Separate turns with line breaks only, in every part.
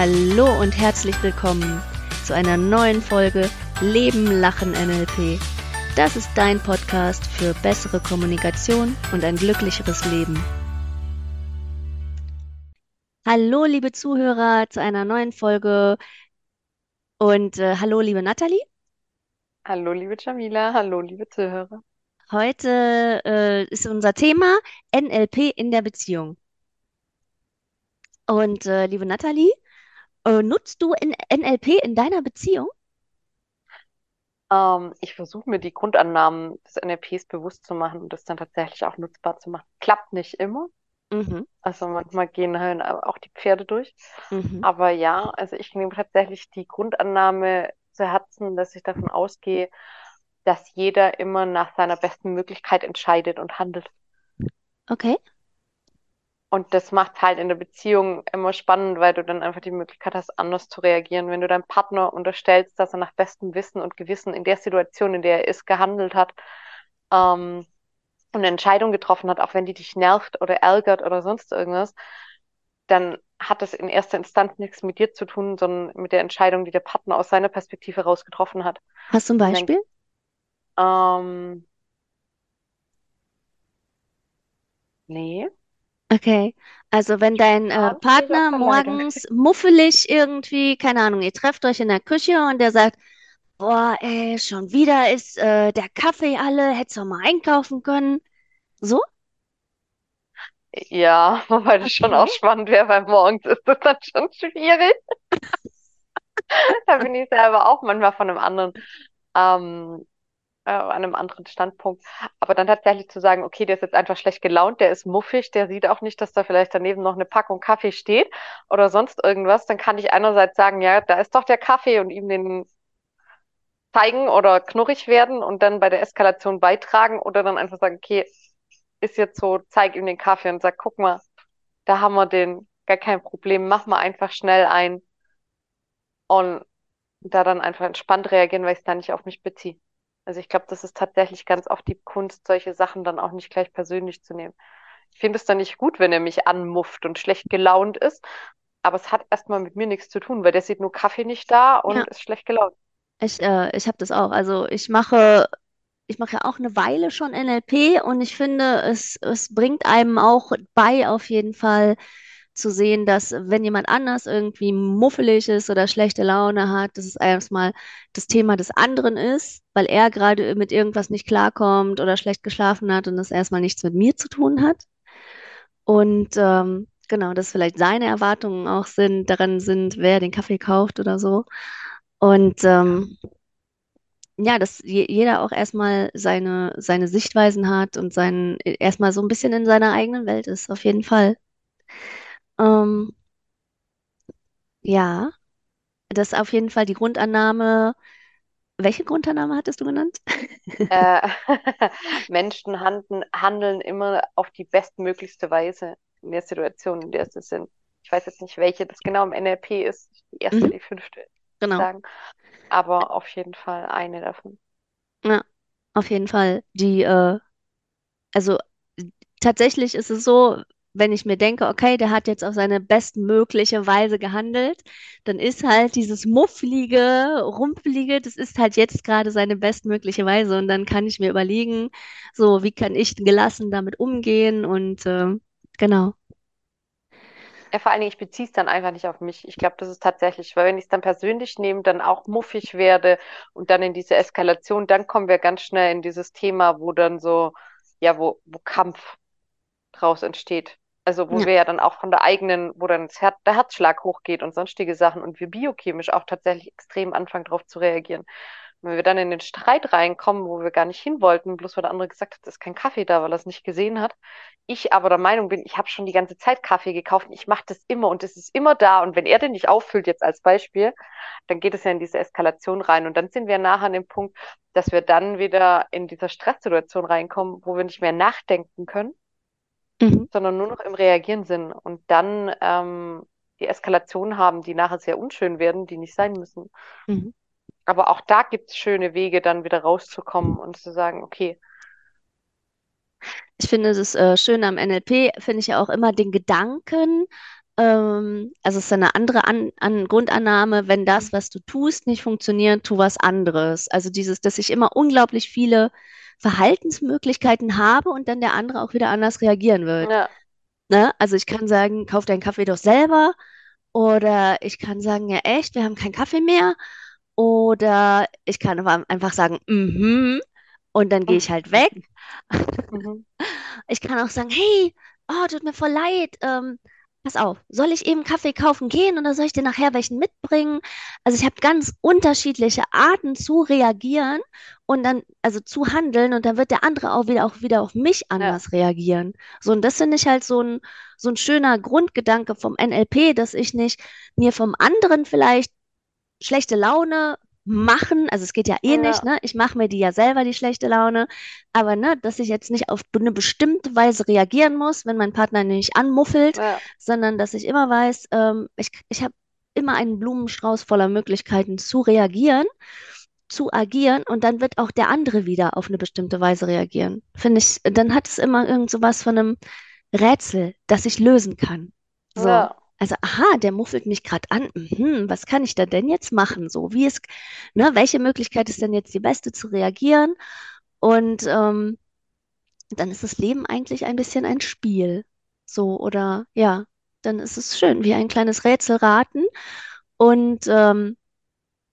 Hallo und herzlich willkommen zu einer neuen Folge Leben, Lachen, NLP. Das ist dein Podcast für bessere Kommunikation und ein glücklicheres Leben. Hallo, liebe Zuhörer, zu einer neuen Folge. Und äh, hallo, liebe Nathalie.
Hallo, liebe Jamila. Hallo, liebe Zuhörer.
Heute äh, ist unser Thema NLP in der Beziehung. Und äh, liebe Nathalie, äh, nutzt du in NLP in deiner Beziehung?
Ähm, ich versuche mir die Grundannahmen des NLPs bewusst zu machen und das dann tatsächlich auch nutzbar zu machen. Klappt nicht immer.
Mhm,
Also manchmal gehen halt auch die Pferde durch.
mhm.
Aber ja, also ich nehme tatsächlich die Grundannahme zu Herzen, dass ich davon ausgehe, dass jeder immer nach seiner besten Möglichkeit entscheidet und handelt.
Okay.
Und das macht halt in der Beziehung immer spannend, weil du dann einfach die Möglichkeit hast, anders zu reagieren. Wenn du deinem Partner unterstellst, dass er nach bestem Wissen und Gewissen in der Situation, in der er ist, gehandelt hat, ähm, und eine Entscheidung getroffen hat, auch wenn die dich nervt oder ärgert oder sonst irgendwas, dann hat das in erster Instanz nichts mit dir zu tun, sondern mit der Entscheidung, die der Partner aus seiner Perspektive raus getroffen hat.
Hast du ein
Und dann,
Beispiel?
ähm, nee,
Okay. Also wenn dein äh, Partner morgens muffelig irgendwie, keine Ahnung, ihr trefft euch in der Küche und der sagt, boah, ey, schon wieder ist äh, der Kaffee alle, hättest du mal einkaufen können. So?
Ja, wobei das schon auch
Okay.
spannend wäre, weil morgens ist das dann schon schwierig. Da bin ich selber auch manchmal von einem anderen, ähm, äh, an einem anderen Standpunkt. Aber dann tatsächlich zu sagen, okay, der ist jetzt einfach schlecht gelaunt, der ist muffig, der sieht auch nicht, dass da vielleicht daneben noch eine Packung Kaffee steht oder sonst irgendwas, dann kann ich einerseits sagen, ja, da ist doch der Kaffee und ihm den zeigen oder knurrig werden und dann bei der Eskalation beitragen oder dann einfach sagen, okay, ist jetzt so, zeig ihm den Kaffee und sag, guck mal, da haben wir den, gar kein Problem, mach mal einfach schnell ein und da dann einfach entspannt reagieren, weil ich es dann nicht auf mich beziehe. Also ich glaube, das ist tatsächlich ganz oft die Kunst, solche Sachen dann auch nicht gleich persönlich zu nehmen. Ich finde es dann nicht gut, wenn er mich anmufft und schlecht gelaunt ist, aber es hat erstmal mit mir nichts zu tun, weil der sieht nur Kaffee nicht da
Ja,
und ist schlecht gelaunt.
ich, äh, ich habe das auch. Also ich mache, ich mache ja auch eine Weile schon NLP und ich finde, es, es bringt einem auch bei, auf jeden Fall zu sehen, dass wenn jemand anders irgendwie muffelig ist oder schlechte Laune hat, dass es erstmal das Thema des anderen ist, weil er gerade mit irgendwas nicht klarkommt oder schlecht geschlafen hat und das erstmal nichts mit mir zu tun hat. Und ähm, genau, dass vielleicht seine Erwartungen auch sind, daran sind, wer den Kaffee kauft oder so. Und ähm, ja, dass je, jeder auch erstmal seine, seine Sichtweisen hat und sein, erstmal so ein bisschen in seiner eigenen Welt ist, auf jeden Fall. Ähm, ja, das ist auf jeden Fall die Grundannahme. Welche Grundannahme hattest du genannt?
Äh, Menschen handeln, handeln immer auf die bestmöglichste Weise in der Situation, in der sie sind. Ich weiß jetzt nicht, welche das genau im NLP ist. Die erste,
Mhm,
die fünfte,
genau.
sagen. Aber auf jeden Fall eine davon.
Ja, auf jeden Fall. Die, äh, also tatsächlich ist es so, wenn ich mir denke, okay, der hat jetzt auf seine bestmögliche Weise gehandelt, dann ist halt dieses mufflige, rumpelige, das ist halt jetzt gerade seine bestmögliche Weise. Und dann kann ich mir überlegen, so, wie kann ich gelassen damit umgehen? Und äh, genau.
Ja, vor allen Dingen, ich beziehe es dann einfach nicht auf mich. Ich glaube, das ist tatsächlich, weil wenn ich es dann persönlich nehme, dann auch muffig werde und dann in diese Eskalation, dann kommen wir ganz schnell in dieses Thema, wo dann so, ja, wo, wo Kampf draus entsteht. Also wo
Ja.
wir ja dann auch von der eigenen, wo dann Her der Herzschlag hochgeht und sonstige Sachen und wir biochemisch auch tatsächlich extrem anfangen darauf zu reagieren. Wenn wir dann in den Streit reinkommen, wo wir gar nicht hin wollten, bloß weil der andere gesagt hat, es ist kein Kaffee da, weil er es nicht gesehen hat. Ich aber der Meinung bin, ich habe schon die ganze Zeit Kaffee gekauft und ich mache das immer und es ist immer da. Und wenn er den nicht auffüllt, jetzt als Beispiel, dann geht es ja in diese Eskalation rein. Und dann sind wir nachher an dem Punkt, dass wir dann wieder in dieser Stresssituation reinkommen, wo wir nicht mehr nachdenken können
Mhm.
sondern nur noch im Reagieren sind und dann ähm, die Eskalation haben, die nachher sehr unschön werden, die nicht sein müssen.
Mhm.
Aber auch da gibt es schöne Wege, dann wieder rauszukommen und zu sagen, okay,
Ich finde das äh, Schöne am NLP, finde ich ja auch immer den Gedanken, Ähm, also es ist eine andere An An Grundannahme, wenn
Mhm.
das, was du tust, nicht funktioniert, tu was anderes. Also dieses, dass ich immer unglaublich viele Verhaltensmöglichkeiten habe und dann der andere auch wieder anders reagieren wird.
Ja,
Ne? Also ich kann sagen, kauf deinen Kaffee doch selber. Oder ich kann sagen, ja echt, wir haben keinen Kaffee mehr. Oder ich kann aber einfach sagen, mhm, und dann gehe ich halt weg.
Mhm.
Ich kann auch sagen, hey, oh, tut mir voll leid. Ähm, pass auf, soll ich eben Kaffee kaufen gehen oder soll ich dir nachher welchen mitbringen? Also ich habe ganz unterschiedliche Arten zu reagieren und dann, also zu handeln und dann wird der andere auch wieder auch wieder auf mich
Ja,
anders reagieren. So, und das finde ich halt so ein, so ein schöner Grundgedanke vom NLP, dass ich nicht mir vom anderen vielleicht schlechte Laune machen, also es geht ja eh nicht,
ja,
ne? Ich mache mir die ja selber, die schlechte Laune, aber ne, dass ich jetzt nicht auf eine bestimmte Weise reagieren muss, wenn mein Partner nicht anmuffelt,
ja,
sondern dass ich immer weiß, ähm, ich, ich habe immer einen Blumenstrauß voller Möglichkeiten zu reagieren, zu agieren und dann wird auch der andere wieder auf eine bestimmte Weise reagieren. Finde ich, dann hat es immer irgend so was von einem Rätsel, das ich lösen kann. So.
ja,
Also, aha, der muffelt mich gerade an. Mhm, was kann ich da denn jetzt machen? So, wie ist, ne, welche Möglichkeit ist denn jetzt die beste zu reagieren? Und ähm, dann ist das Leben eigentlich ein bisschen ein Spiel. So, oder ja, dann ist es schön, wie ein kleines Rätselraten. Und ähm,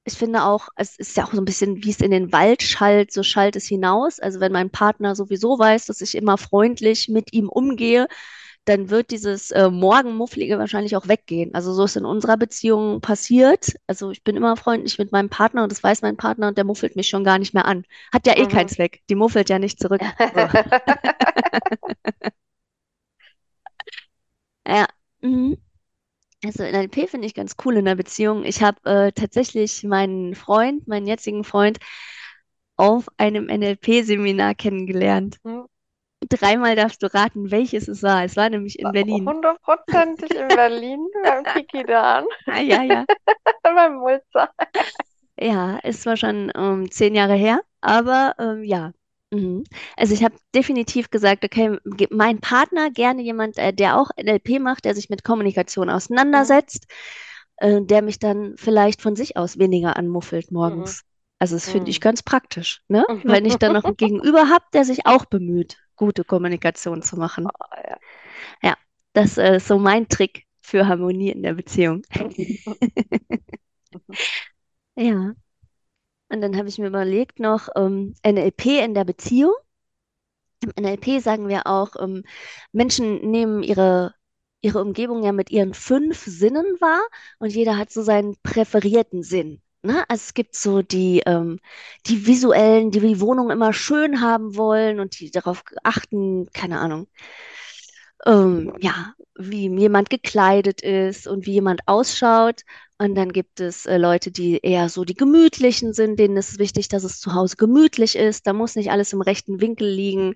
ich finde auch, es ist ja auch so ein bisschen, wie es in den Wald schallt, so schallt es hinaus. Also wenn mein Partner sowieso weiß, dass ich immer freundlich mit ihm umgehe, dann wird dieses äh, Morgenmufflige wahrscheinlich auch weggehen. Also so ist in unserer Beziehung passiert. Also ich bin immer freundlich mit meinem Partner und das weiß mein Partner und der muffelt mich schon gar nicht mehr an. Hat ja eh keinen
mhm.
Zweck. Die muffelt ja nicht zurück. So. Ja. Mhm. Also NLP finde ich ganz cool in der Beziehung. Ich habe äh, tatsächlich meinen Freund, meinen jetzigen Freund, auf einem NLP-Seminar kennengelernt.
Hm,
Dreimal darfst du raten, welches es war. Es war nämlich in Berlin.
Hundertprozentig in Berlin beim Kikidan,
Ah, ja, ja.
beim Mulzer.
Ja, es war schon ähm, zehn Jahre her, aber ähm, ja. Mhm. Also ich habe definitiv gesagt, okay, mein Partner, gerne jemand, äh, der auch NLP macht, der sich mit Kommunikation
Mhm.
auseinandersetzt, äh, der mich dann vielleicht von sich aus weniger anmuffelt
Mhm.
morgens. Also das finde ich
Mhm.
ganz praktisch, ne? Wenn ich dann noch ein Gegenüber habe, der sich auch bemüht, gute Kommunikation zu machen.
Ah, ja.
Ja, das äh, ist so mein Trick für Harmonie in der Beziehung. Ja. Und dann habe ich mir überlegt noch ähm, NLP in der Beziehung. Im NLP sagen wir auch, ähm, Menschen nehmen ihre, ihre Umgebung ja mit ihren fünf Sinnen wahr und jeder hat so seinen präferierten Sinn. Ne? Also es gibt so die, ähm, die visuellen, die die Wohnung immer schön haben wollen und die darauf achten, keine Ahnung, ähm, ja, wie jemand gekleidet ist und wie jemand ausschaut. Und dann gibt es äh, Leute, die eher so die gemütlichen sind, denen ist es wichtig, dass es zu Hause gemütlich ist. Da muss nicht alles im rechten Winkel liegen.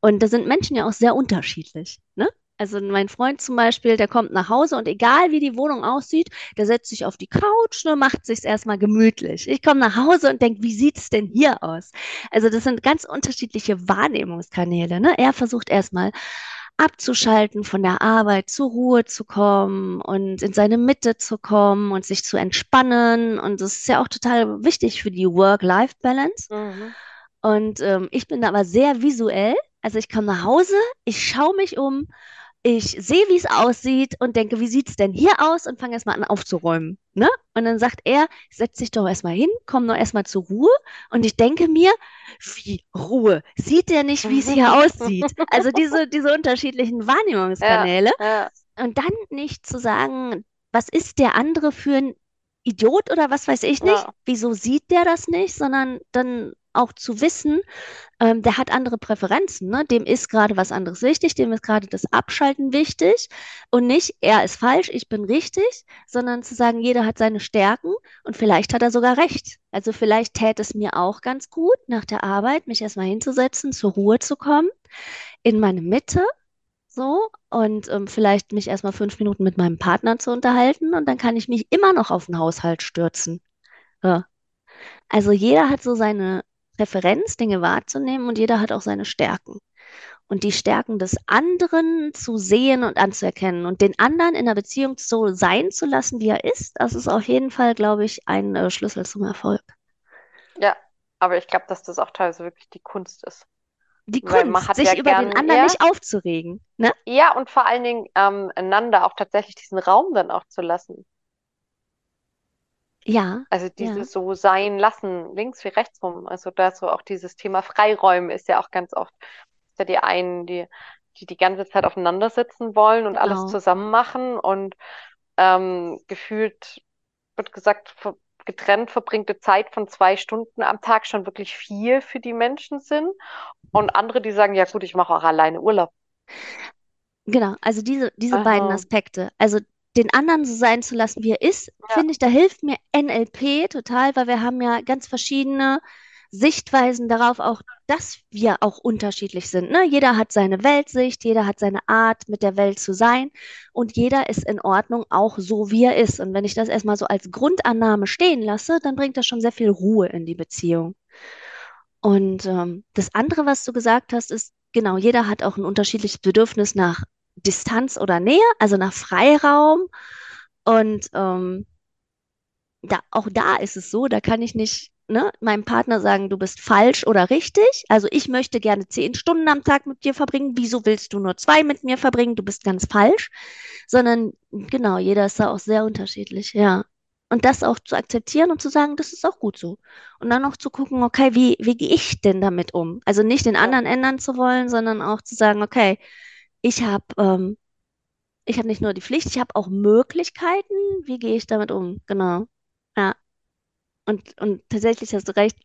Und da sind Menschen ja auch sehr unterschiedlich, ne? Also mein Freund zum Beispiel, der kommt nach Hause und egal wie die Wohnung aussieht, der setzt sich auf die Couch, ne, macht sich's erstmal gemütlich. Ich komme nach Hause und denke, wie sieht's denn hier aus? Also das sind ganz unterschiedliche Wahrnehmungskanäle, ne? Er versucht erstmal abzuschalten von der Arbeit, zur Ruhe zu kommen und in seine Mitte zu kommen und sich zu entspannen. Und das ist ja auch total wichtig für die Work-Life-Balance.
Mhm.
Und ähm, ich bin aber sehr visuell. Also ich komme nach Hause, ich schaue mich um, ich sehe, wie es aussieht und denke, wie sieht es denn hier aus und fange erstmal an aufzuräumen. Ne? Und dann sagt er, setz dich doch erstmal hin, komm doch erstmal zur Ruhe. Und ich denke mir, wie Ruhe? Sieht der nicht, wie es hier aussieht? Also diese, diese unterschiedlichen
Ja,
Wahrnehmungskanäle.
ja,
Und dann nicht zu sagen, was ist der andere für ein Idiot oder was weiß ich nicht?
ja.
Wieso sieht der das nicht? Sondern dann auch zu wissen, ähm, der hat andere Präferenzen, ne? Dem ist gerade was anderes wichtig, dem ist gerade das Abschalten wichtig und nicht, er ist falsch, ich bin richtig, sondern zu sagen, jeder hat seine Stärken und vielleicht hat er sogar recht. Also vielleicht täte es mir auch ganz gut, nach der Arbeit mich erstmal hinzusetzen, zur Ruhe zu kommen, in meine Mitte, so, und ähm, vielleicht mich erstmal fünf Minuten mit meinem Partner zu unterhalten und dann kann ich mich immer noch auf den Haushalt stürzen. Ja. Also jeder hat so seine Präferenz, Dinge wahrzunehmen und jeder hat auch seine Stärken. und die Stärken des anderen zu sehen und anzuerkennen und den anderen in der Beziehung so sein zu lassen, wie er ist, das ist auf jeden Fall, glaube ich, ein äh, Schlüssel zum Erfolg.
Ja, aber ich glaube, dass das auch teilweise wirklich die Kunst ist.
Die
Weil
Kunst,
hat
sich
ja
über den
gern,
anderen
ja,
nicht aufzuregen, ne?
ja, und vor allen Dingen ähm, einander auch tatsächlich diesen Raum dann auch zu lassen.
Ja,
Also
ja,
dieses so sein lassen, links wie rechts rum. Also da so auch dieses Thema Freiräume ist ja auch ganz oft, ist ja die einen, die, die die ganze Zeit aufeinander sitzen wollen und alles
genau.
zusammen machen und ähm, gefühlt wird gesagt, getrennt verbringte Zeit von zwei Stunden am Tag schon wirklich viel für die Menschen sind. Und andere, die sagen, ja gut, ich mache auch alleine Urlaub.
Genau, also diese, diese beiden
Aha,
Aspekte. Also den anderen so sein zu lassen, wie er ist,
ja,
finde ich, da hilft mir NLP total, weil wir haben ja ganz verschiedene Sichtweisen darauf, auch dass wir auch unterschiedlich sind. Ne? Jeder hat seine Weltsicht, jeder hat seine Art, mit der Welt zu sein und jeder ist in Ordnung, auch so wie er ist. Und wenn ich das erstmal so als Grundannahme stehen lasse, dann bringt das schon sehr viel Ruhe in die Beziehung. Und ähm, das andere, was du gesagt hast, ist, genau, jeder hat auch ein unterschiedliches Bedürfnis nach Distanz oder Nähe, also nach Freiraum. Und ähm, da, auch da ist es so, da kann ich nicht, ne, meinem Partner sagen, du bist falsch oder richtig. Also ich möchte gerne zehn Stunden am Tag mit dir verbringen. Wieso willst du nur zwei mit mir verbringen? Du bist ganz falsch. Sondern genau, jeder ist da auch sehr unterschiedlich, ja. Und das auch zu akzeptieren und zu sagen, das ist auch gut so. Und dann auch zu gucken, okay, wie, wie gehe ich denn damit um? Also nicht den anderen ändern zu wollen, sondern auch zu sagen, okay, ich habe ähm, ich habe nicht nur die Pflicht, ich habe auch Möglichkeiten. Wie gehe ich damit um? Genau. Ja. Und, und tatsächlich hast du recht,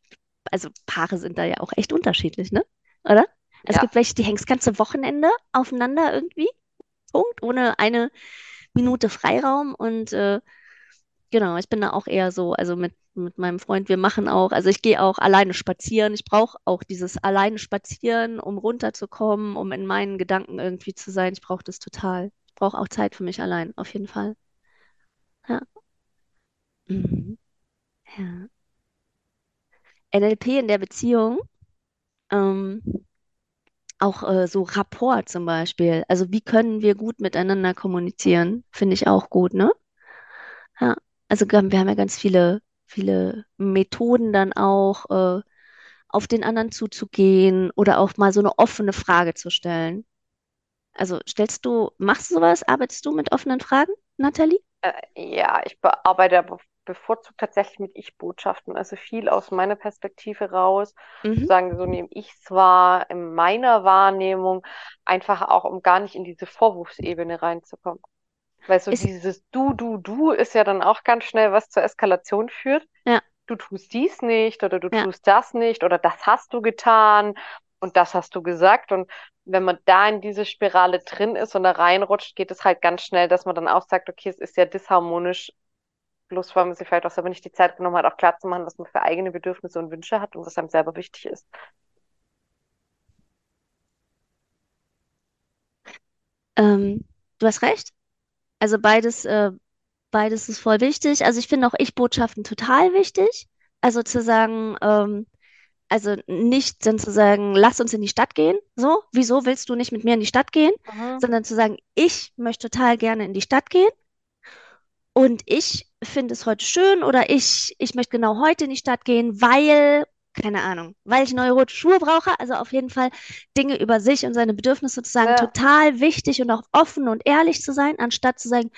also Paare sind da ja auch echt unterschiedlich, ne? Oder? Es
ja,
gibt welche, die hängen das ganze Wochenende aufeinander irgendwie. Punkt, ohne eine Minute Freiraum. Und äh, genau, ich bin da auch eher so, also mit, mit meinem Freund, wir machen auch, also ich gehe auch alleine spazieren. Ich brauche auch dieses alleine spazieren, um runterzukommen, um in meinen Gedanken irgendwie zu sein. Ich brauche das total. Ich brauche auch Zeit für mich allein, auf jeden Fall. Ja. Mhm. Ja. NLP in der Beziehung, ähm, auch äh, so Rapport zum Beispiel. Also wie können wir gut miteinander kommunizieren, finde ich auch gut, ne? Ja. Also wir haben wir haben ja ganz viele, viele Methoden dann auch, äh, auf den anderen zuzugehen oder auch mal so eine offene Frage zu stellen. Also stellst du, machst du sowas? Arbeitest du mit offenen Fragen, Nathalie?
äh, ja, ich bearbeite aber bevorzugt tatsächlich mit Ich-Botschaften, also viel aus meiner Perspektive raus, zu
Mhm.
sagen, so nehme ich es wahr, in meiner Wahrnehmung, einfach auch, um gar nicht in diese Vorwurfsebene reinzukommen. Weil so
Ist,
dieses Du, Du, Du ist ja dann auch ganz schnell, was zur Eskalation führt.
ja,
Du tust dies nicht oder du
ja.
tust das nicht oder das hast du getan und das hast du gesagt. Und wenn man da in diese Spirale drin ist und da reinrutscht, geht es halt ganz schnell, dass man dann auch sagt, okay, es ist ja disharmonisch, bloß weil man sich vielleicht auch selber nicht die Zeit genommen hat, auch klar zu machen, was man für eigene Bedürfnisse und Wünsche hat und was einem selber wichtig ist.
Ähm, du hast recht. Also beides, äh, beides ist voll wichtig. Also ich finde auch Ich-Botschaften total wichtig. Also zu sagen, ähm, also nicht dann zu sagen, lass uns in die Stadt gehen. So, wieso willst du nicht mit mir in die Stadt gehen?
Mhm.
Sondern zu sagen, ich möchte total gerne in die Stadt gehen und ich finde es heute schön oder ich, ich möchte genau heute in die Stadt gehen, weil, keine Ahnung, weil ich neue rote Schuhe brauche. Also auf jeden Fall Dinge über sich und seine Bedürfnisse sozusagen
Ja,
total wichtig und auch offen und ehrlich zu sein, anstatt zu sagen,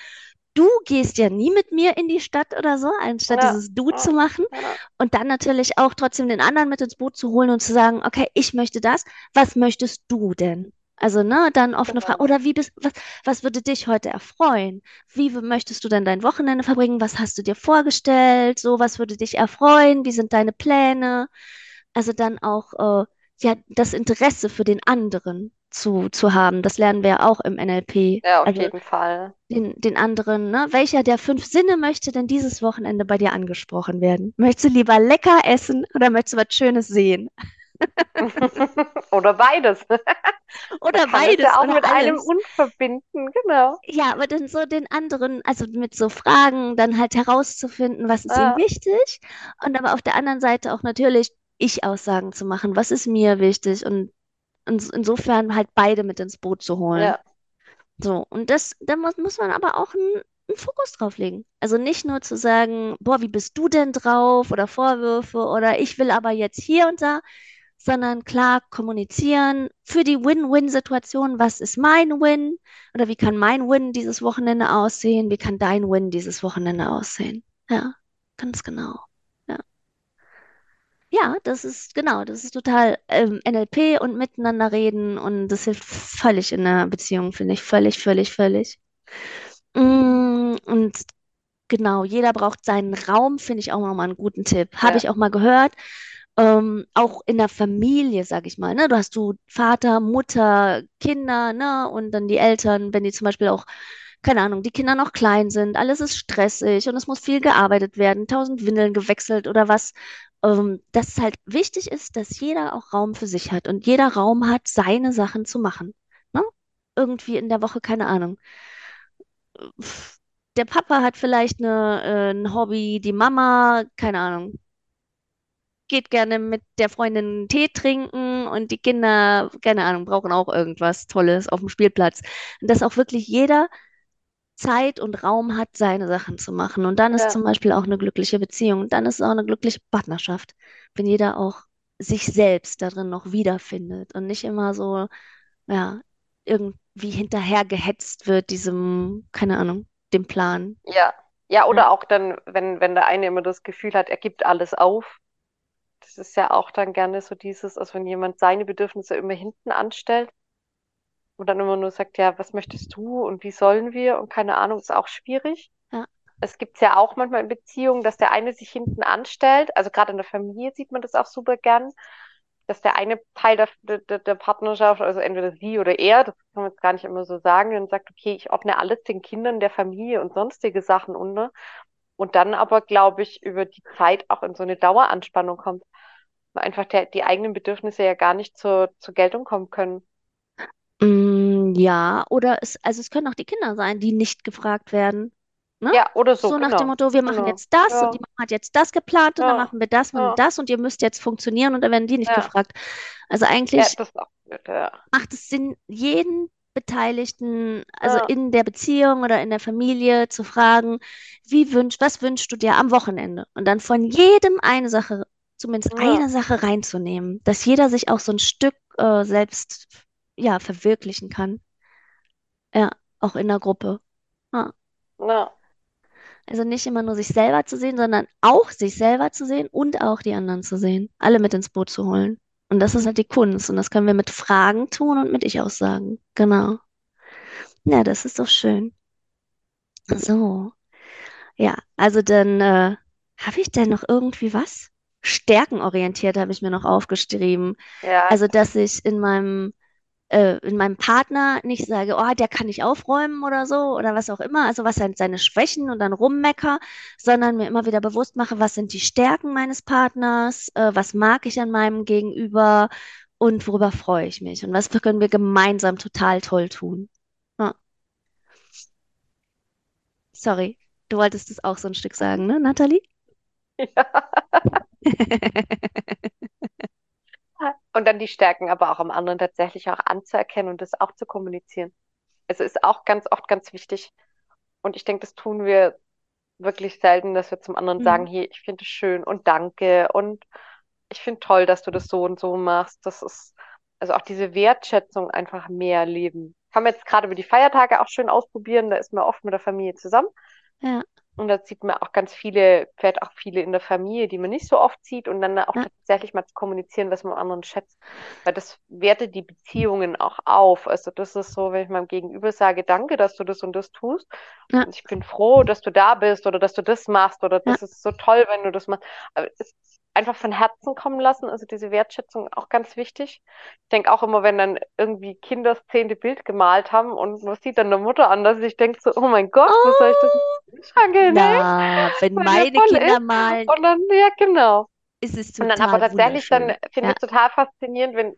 du gehst ja nie mit mir in die Stadt oder so, anstatt
ja,
dieses Du
ja,
zu machen und dann natürlich auch trotzdem den anderen mit ins Boot zu holen und zu sagen, okay, ich möchte das, was möchtest du denn? Also, ne, dann offene Frage.
genau.
Oder wie bist, was, was würde dich heute erfreuen? Wie möchtest du denn dein Wochenende verbringen? Was hast du dir vorgestellt? So, was würde dich erfreuen? Wie sind deine Pläne? Also dann auch, äh, ja, das Interesse für den anderen zu, zu haben. Das lernen wir ja auch im NLP.
Ja, auf
Also
jeden Fall.
den, den anderen, ne? Welcher der fünf Sinne möchte denn dieses Wochenende bei dir angesprochen werden? Möchtest du lieber lecker essen oder möchtest du was Schönes sehen?
Oder beides. Man
Oder
es
beides
ja auch mit einem
alles.
Und verbinden, genau.
Ja, aber dann so den anderen, also mit so Fragen dann halt herauszufinden, was ist ihm
Ja,
wichtig und aber auf der anderen Seite auch natürlich Ich-Aussagen zu machen, was ist mir wichtig und ins, insofern halt beide mit ins Boot zu holen.
Ja,
So, und das, da muss, muss man aber auch einen, einen Fokus drauf legen. Also nicht nur zu sagen, boah, wie bist du denn drauf oder Vorwürfe oder ich will aber jetzt hier und da, sondern klar kommunizieren für die Win-Win-Situation. Was ist mein Win? Oder wie kann mein Win dieses Wochenende aussehen? Wie kann dein Win dieses Wochenende aussehen? Ja, ganz genau. Ja. Ja, das ist genau, das ist total ähm, NLP und miteinander reden und das hilft völlig in der Beziehung, finde ich. Völlig, völlig, völlig. Mm, und genau, jeder braucht seinen Raum, finde ich auch nochmal einen guten Tipp. Habe
ja,
ich auch mal gehört. Ähm, auch in der Familie, sag ich mal, ne? Du hast du Vater, Mutter, Kinder, ne? Und dann die Eltern, wenn die zum Beispiel auch, keine Ahnung, die Kinder noch klein sind, alles ist stressig und es muss viel gearbeitet werden, tausend Windeln gewechselt oder was. Ähm, dass es halt wichtig ist, dass jeder auch Raum für sich hat und jeder Raum hat, seine Sachen zu machen. Ne? Irgendwie in der Woche, keine Ahnung der Papa hat vielleicht eine, äh, ein Hobby, die Mama, keine Ahnung, geht gerne mit der Freundin Tee trinken und die Kinder, keine Ahnung, brauchen auch irgendwas Tolles auf dem Spielplatz. Und dass auch wirklich jeder Zeit und Raum hat, seine Sachen zu machen. Und dann ist
ja,
zum Beispiel auch eine glückliche Beziehung. Und dann ist es auch eine glückliche Partnerschaft, wenn jeder auch sich selbst darin noch wiederfindet und nicht immer so, ja, irgendwie hinterher gehetzt wird, diesem, keine Ahnung, dem Plan.
ja. Ja,
Ja,
oder auch dann, wenn, wenn der eine immer das Gefühl hat, er gibt alles auf. Das ist ja auch dann gerne so dieses, als wenn jemand seine Bedürfnisse immer hinten anstellt und dann immer nur sagt, ja, was möchtest du und wie sollen wir und keine Ahnung, ist auch schwierig.
ja,
Es gibt ja auch manchmal in Beziehungen, dass der eine sich hinten anstellt. Also gerade in der Familie sieht man das auch super gern, dass der eine Teil der, der, der Partnerschaft, also entweder sie oder er, das kann man jetzt gar nicht immer so sagen, dann sagt, okay, ich ordne alles den Kindern der Familie und sonstige Sachen unter. Und dann aber, glaube ich, über die Zeit auch in so eine Daueranspannung kommt, weil einfach der, die eigenen Bedürfnisse ja gar nicht zur, zur Geltung kommen können.
Mm, ja, oder es, also es können auch die Kinder sein, die nicht gefragt werden. Ne?
Ja, oder so,
So nach dem
genau.
Motto, wir machen
Genau.
jetzt das und
Ja,
die Mama hat jetzt das geplant und dann
ja,
machen wir das und
ja,
das und ihr müsst jetzt funktionieren und dann werden die nicht gefragt. Also eigentlich
das blöd,
macht es Sinn, jeden Beteiligten, also
Ja,
in der Beziehung oder in der Familie zu fragen, wie wünsch, was wünschst du dir am Wochenende? Und dann von jedem eine Sache, zumindest
ja,
eine Sache reinzunehmen, dass jeder sich auch so ein Stück äh, selbst ja, verwirklichen kann. Ja, auch in der Gruppe. Ja.
ja.
Also nicht immer nur sich selber zu sehen, sondern auch sich selber zu sehen und auch die anderen zu sehen. Alle mit ins Boot zu holen. Und das ist halt die Kunst. Und das können wir mit Fragen tun und mit Ich-Aussagen. Genau. Ja, das ist doch schön. So. Ja, also dann äh, habe ich denn noch irgendwie was? Stärkenorientiert habe ich mir noch aufgeschrieben.
Ja,
Also, dass ich in meinem äh, in meinem Partner nicht sage, oh, der kann nicht aufräumen oder so oder was auch immer, also was sind seine Schwächen und dann rummecker, sondern mir immer wieder bewusst mache, was sind die Stärken meines Partners, äh, was mag ich an meinem Gegenüber und worüber freue ich mich und was können wir gemeinsam total toll tun. Ja, sorry, du wolltest es auch so ein Stück sagen, ne, Nathalie?
ja. Und dann die Stärken aber auch am anderen tatsächlich auch anzuerkennen und das auch zu kommunizieren. Also ist auch ganz oft ganz wichtig. Und ich denke, das tun wir wirklich selten, dass wir zum anderen
Mhm.
sagen, hier, ich finde es schön und danke und ich finde toll, dass du das so und so machst. Das ist also auch diese Wertschätzung einfach mehr leben. Kann man jetzt gerade über die Feiertage auch schön ausprobieren. Da ist man oft mit der Familie zusammen.
Ja,
Und da sieht man auch ganz viele, vielleicht auch viele in der Familie, die man nicht so oft sieht und dann auch
ja,
tatsächlich mal zu kommunizieren, was man anderen schätzt. Weil das wertet die Beziehungen auch auf. Also das ist so, wenn ich meinem Gegenüber sage, danke, dass du das und das tust.
ja,
Und ich bin froh, dass du da bist oder dass du das machst oder
ja,
das ist so toll, wenn du das machst. Aber es einfach von Herzen kommen lassen, also diese Wertschätzung auch ganz wichtig. Ich denke auch immer, wenn dann irgendwie Kinder das zehnte Bild gemalt haben und man sieht dann der Mutter an, dass ich denke so, oh mein Gott, wo soll ich das
Oh,
hinschankeln, ne?
na, wenn meine Kinder
ist.
malen,
Und dann, ja, genau.
ist es
Und dann aber
total
tatsächlich dann finde
Ja,
ich es total faszinierend, wenn,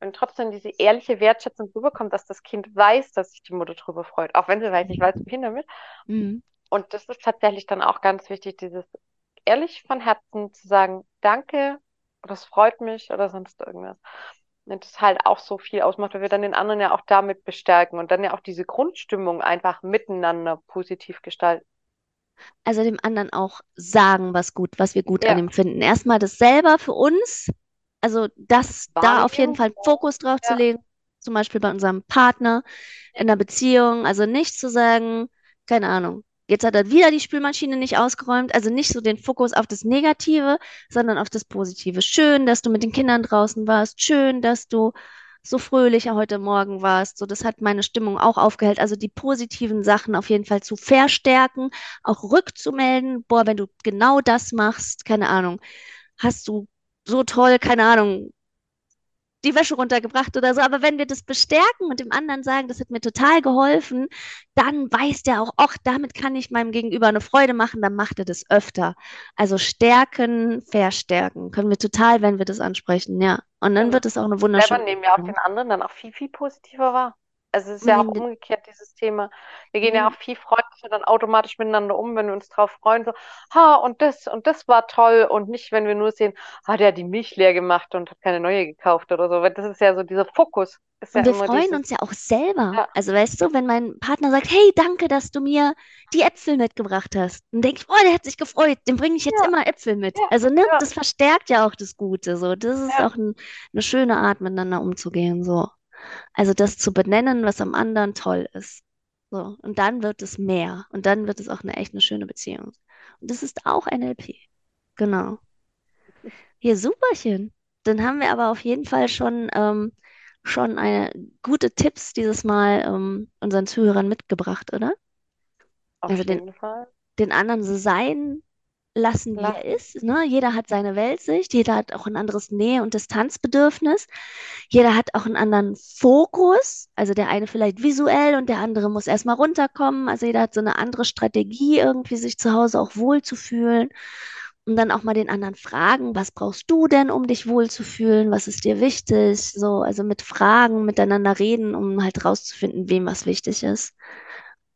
wenn trotzdem diese ehrliche Wertschätzung rüberkommt, dass das Kind weiß, dass sich die Mutter drüber freut, auch wenn sie vielleicht nicht weiß, wohin damit.
mhm.
Und das ist tatsächlich dann auch ganz wichtig, dieses ehrlich von Herzen zu sagen, danke, es freut mich oder sonst irgendwas. das halt auch so viel ausmacht, weil wir dann den anderen ja auch damit bestärken und dann ja auch diese Grundstimmung einfach miteinander positiv gestalten.
Also dem anderen auch sagen, was gut, was wir gut an
Ja,
ihm finden. Erstmal das selber für uns, also das da auf jeden. Fall Fokus drauf zu
Ja,
legen, zum Beispiel bei unserem Partner in der Beziehung. Also nicht zu sagen, keine Ahnung, jetzt hat er wieder die Spülmaschine nicht ausgeräumt. Also nicht so den Fokus auf das Negative, sondern auf das Positive. Schön, dass du mit den Kindern draußen warst. Schön, dass du so fröhlicher heute Morgen warst. So, das hat meine Stimmung auch aufgehellt. Also die positiven Sachen auf jeden Fall zu verstärken, auch rückzumelden. Boah, wenn du genau das machst, keine Ahnung, hast du so toll, keine Ahnung, die Wäsche runtergebracht oder so. Aber wenn wir das bestärken und dem anderen sagen, das hat mir total geholfen, dann weiß der auch, ach, damit kann ich meinem Gegenüber eine Freude machen, dann macht er das öfter. Also stärken, verstärken können wir total, wenn wir das ansprechen, ja. Und dann
genau.
wird es auch eine
selber
wunderschöne
nehmen ja auch den anderen dann auch viel, viel positiver wahr. Also es ist ja auch
den,
umgekehrt, dieses Thema. Wir gehen ja
mhm.
auch viel freundlicher dann automatisch miteinander um, wenn wir uns drauf freuen, so, ha, und das und das war toll und nicht, wenn wir nur sehen, ah, der hat die Milch leer gemacht und hat keine neue gekauft oder so. Weil das ist ja so, dieser Fokus ist ja
Und wir
immer
freuen
dieses,
uns ja auch selber.
ja,
Also weißt du, wenn mein Partner sagt, hey, danke, dass du mir die Äpfel mitgebracht hast, dann denke ich, oh, der hat sich gefreut, dem bringe ich jetzt
ja,
immer Äpfel mit.
ja,
Also ne,
ja,
das verstärkt ja auch das Gute. So, das ist
ja,
auch ein, eine schöne Art, miteinander umzugehen. So, also das zu benennen, was am anderen toll ist. So, und dann wird es mehr. Und dann wird es auch eine echt eine schöne Beziehung. Und das ist auch NLP. Genau. Hier, superchen. Dann haben wir aber auf jeden Fall schon, ähm, schon eine gute Tipps dieses Mal ähm, unseren Zuhörern mitgebracht, oder?
auf
Also den,
jeden Fall
den anderen so sein lassen, wie er ist. Ne? Jeder hat seine Weltsicht, jeder hat auch ein anderes Nähe- und Distanzbedürfnis. Jeder hat auch einen anderen Fokus. Also der eine vielleicht visuell und der andere muss erstmal runterkommen. Also jeder hat so eine andere Strategie, irgendwie sich zu Hause auch wohlzufühlen. Und dann auch mal den anderen fragen, was brauchst du denn, um dich wohlzufühlen? Was ist dir wichtig? So, also mit Fragen miteinander reden, um halt rauszufinden, wem was wichtig ist.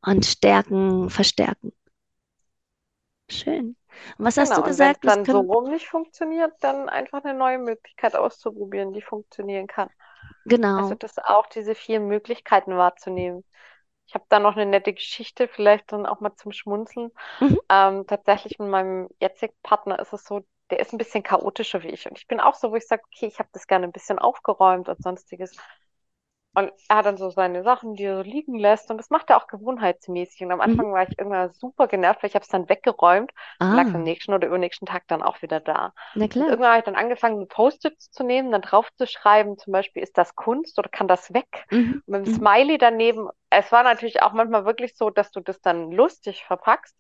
Und stärken, verstärken. Schön. Und was hast du
Genau, und wenn es
gesagt?
Dann so rum nicht funktioniert, dann einfach eine neue Möglichkeit auszuprobieren, die funktionieren kann. Also
genau.
das auch diese vielen Möglichkeiten wahrzunehmen. Ich habe da noch eine nette Geschichte, vielleicht dann auch mal zum Schmunzeln.
Mhm.
Ähm, tatsächlich mit meinem jetzigen Partner ist es so, der ist ein bisschen chaotischer wie ich. Und ich bin auch so, wo ich sage, okay, ich habe das gerne ein bisschen aufgeräumt und sonstiges. Und er hat dann so seine Sachen, die er so liegen lässt. Und das macht er auch gewohnheitsmäßig. Und am
Mhm.
Anfang war ich irgendwann super genervt, weil ich habe es dann weggeräumt. Dann lag es am
Ah,
nächsten oder übernächsten Tag dann auch wieder da.
na
Und
klar.
irgendwann habe ich dann angefangen, Post-its zu nehmen, dann drauf zu schreiben, zum Beispiel, ist das Kunst oder kann das weg?
Mhm.
Und mit dem
Mhm.
Smiley daneben. Es war natürlich auch manchmal wirklich so, dass du das dann lustig verpackst.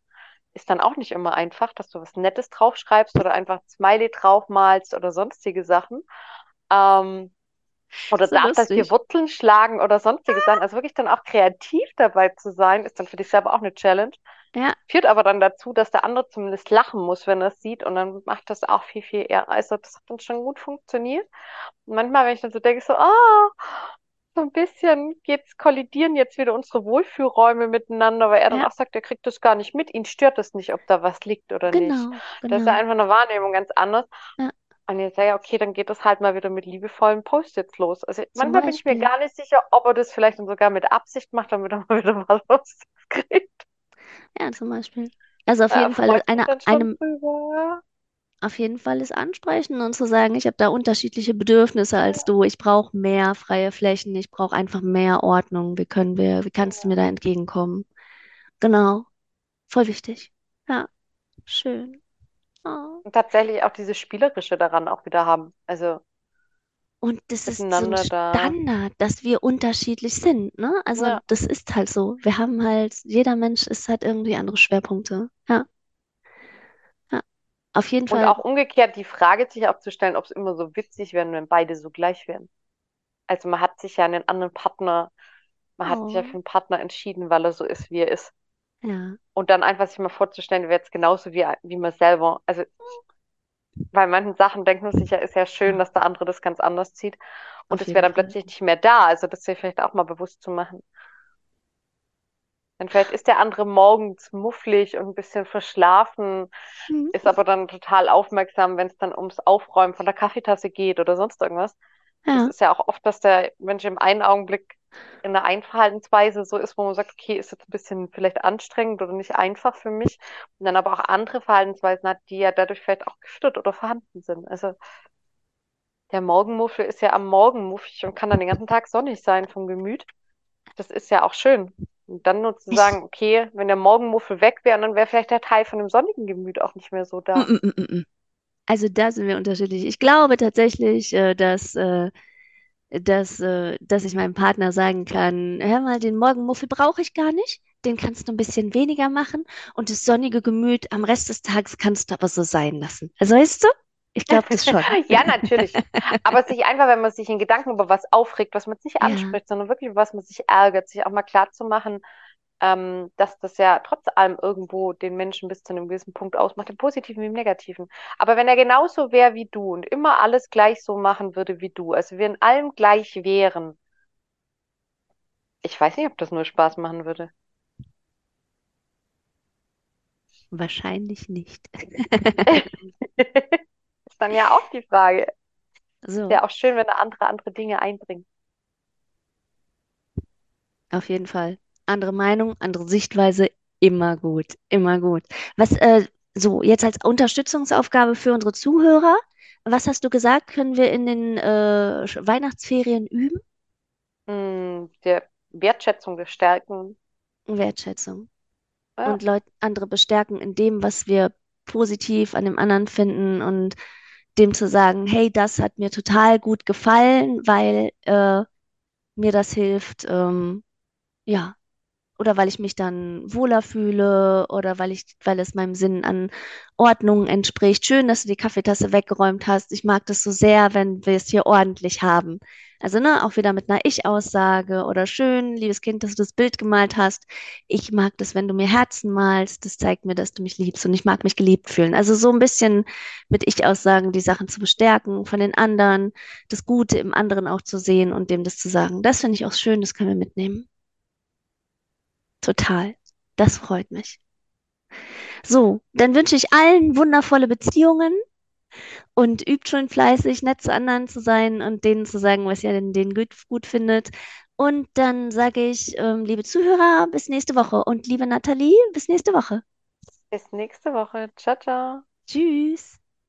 Ist dann auch nicht immer einfach, dass du was Nettes draufschreibst oder einfach ein Smiley draufmalst oder sonstige Sachen. Ähm, oder
So
darf das hier. Wurzeln schlagen oder sonstige Sachen. Also wirklich dann auch kreativ dabei zu sein, ist dann für dich selber auch eine Challenge.
Ja,
Führt aber dann dazu, dass der andere zumindest lachen muss, wenn er es sieht. Und dann macht das auch viel, viel eher. Also das hat dann schon gut funktioniert. Und manchmal, wenn ich dann so denke, so, ah, so ein bisschen geht's, kollidieren jetzt wieder unsere Wohlfühlräume miteinander, weil er dann
ja,
auch sagt, er kriegt das gar nicht mit. Ihn stört es nicht, ob da was liegt oder nicht.
genau,
Das ist ja
genau.
einfach eine Wahrnehmung ganz anders.
Ja,
Und jetzt sage ich, okay, dann geht das halt mal wieder mit liebevollen Post-its los. Also
zum
manchmal bin ich mir
Beispiel.
gar nicht sicher, ob er das vielleicht dann sogar mit Absicht macht, damit er mal wieder was rauskriegt.
Ja, zum Beispiel. Also auf
Da
jeden Fall eine, einem,
drüber.
auf jeden Fall ist ansprechen und zu sagen, ich habe da unterschiedliche Bedürfnisse als
Ja,
du. Ich brauche mehr freie Flächen, ich brauche einfach mehr Ordnung. Wie können wir, wie kannst du mir
ja.
da entgegenkommen? Genau, voll wichtig. Ja, schön. Oh.
Und tatsächlich auch dieses Spielerische daran auch wieder haben. Also
Und das ist so ein
miteinander da.
Standard, dass wir unterschiedlich sind, ne? Also
Ja.
das ist halt so. Wir haben halt, jeder Mensch ist halt irgendwie andere Schwerpunkte. Ja, ja. Auf jeden
Und
Fall.
auch umgekehrt die Frage sich auch zu stellen, ob es immer so witzig wäre, wenn beide so gleich wären. Also man hat sich ja einen anderen Partner, man hat sich ja für
Oh,
einen Partner entschieden, weil er so ist, wie er ist.
Ja,
Und dann einfach sich mal vorzustellen, wäre jetzt genauso wie, wie man selber. Also bei manchen Sachen denkt man sich ja, ist ja schön, dass der andere das ganz anders sieht. Und es wäre dann
Fall.
plötzlich nicht mehr da. Also das wäre vielleicht auch mal bewusst zu machen. Denn vielleicht ist der andere morgens mufflig und ein bisschen verschlafen,
Mhm.
ist aber dann total aufmerksam, wenn es dann ums Aufräumen von der Kaffeetasse geht oder sonst irgendwas.
Ja.
ist ja auch oft, dass der Mensch im einen Augenblick in einer einen Verhaltensweise so ist, wo man sagt, okay, ist jetzt ein bisschen vielleicht anstrengend oder nicht einfach für mich. Und dann aber auch andere Verhaltensweisen hat, die ja dadurch vielleicht auch gestört oder vorhanden sind. Also der Morgenmuffel ist ja am Morgen muffig und kann dann den ganzen Tag sonnig sein vom Gemüt. Das ist ja auch schön. Und dann nur zu sagen, okay, wenn der Morgenmuffel weg wäre, dann wäre vielleicht der Teil von dem sonnigen Gemüt auch nicht mehr so da.
mm, mm, mm. Also da sind wir unterschiedlich. Ich glaube tatsächlich, äh, dass, äh, dass, äh, dass ich meinem Partner sagen kann, hör mal, den Morgenmuffel brauche ich gar nicht. Den kannst du ein bisschen weniger machen und das sonnige Gemüt am Rest des Tages kannst du aber so sein lassen. Also weißt du, ich glaube das schon.
Ja, natürlich. Aber sich einfach, wenn man sich in Gedanken über was aufregt, was man jetzt nicht
Ja,
anspricht, sondern wirklich über was man sich ärgert, sich auch mal klar zu machen, ähm, dass das ja trotz allem irgendwo den Menschen bis zu einem gewissen Punkt ausmacht, im Positiven wie im Negativen. Aber wenn er genauso wäre wie du und immer alles gleich so machen würde wie du, also wir in allem gleich wären, ich weiß nicht, ob das nur Spaß machen würde.
wahrscheinlich nicht.
Ist dann ja auch die Frage. Ist
So,
ja auch schön, wenn er andere andere Dinge einbringt.
auf jeden Fall. Andere Meinung, andere Sichtweise, immer gut, immer gut. Was, äh, so, jetzt als Unterstützungsaufgabe für unsere Zuhörer, was hast du gesagt, können wir in den äh, Weihnachtsferien üben?
Mm, der Wertschätzung, der Stärken.
Wertschätzung.
Ja,
Und Leut andere bestärken in dem, was wir positiv an dem anderen finden und dem zu sagen, hey, das hat mir total gut gefallen, weil äh, mir das hilft, ähm, ja, oder weil ich mich dann wohler fühle oder weil ich, weil es meinem Sinn an Ordnung entspricht. Schön, dass du die Kaffeetasse weggeräumt hast. Ich mag das so sehr, wenn wir es hier ordentlich haben. Also, ne, auch wieder mit einer Ich-Aussage oder schön, liebes Kind, dass du das Bild gemalt hast. Ich mag das, wenn du mir Herzen malst. Das zeigt mir, dass du mich liebst und ich mag mich geliebt fühlen. Also so ein bisschen mit Ich-Aussagen die Sachen zu bestärken von den anderen, das Gute im anderen auch zu sehen und dem das zu sagen. Das finde ich auch schön, das können wir mitnehmen. Total. Das freut mich. So, dann wünsche ich allen wundervolle Beziehungen und übt schon fleißig, nett zu anderen zu sein und denen zu sagen, was ihr denn denen gut, gut findet. Und dann sage ich, ähm, liebe Zuhörer, bis nächste Woche und liebe Nathalie, bis nächste Woche.
bis nächste Woche. Ciao, ciao.
Tschüss.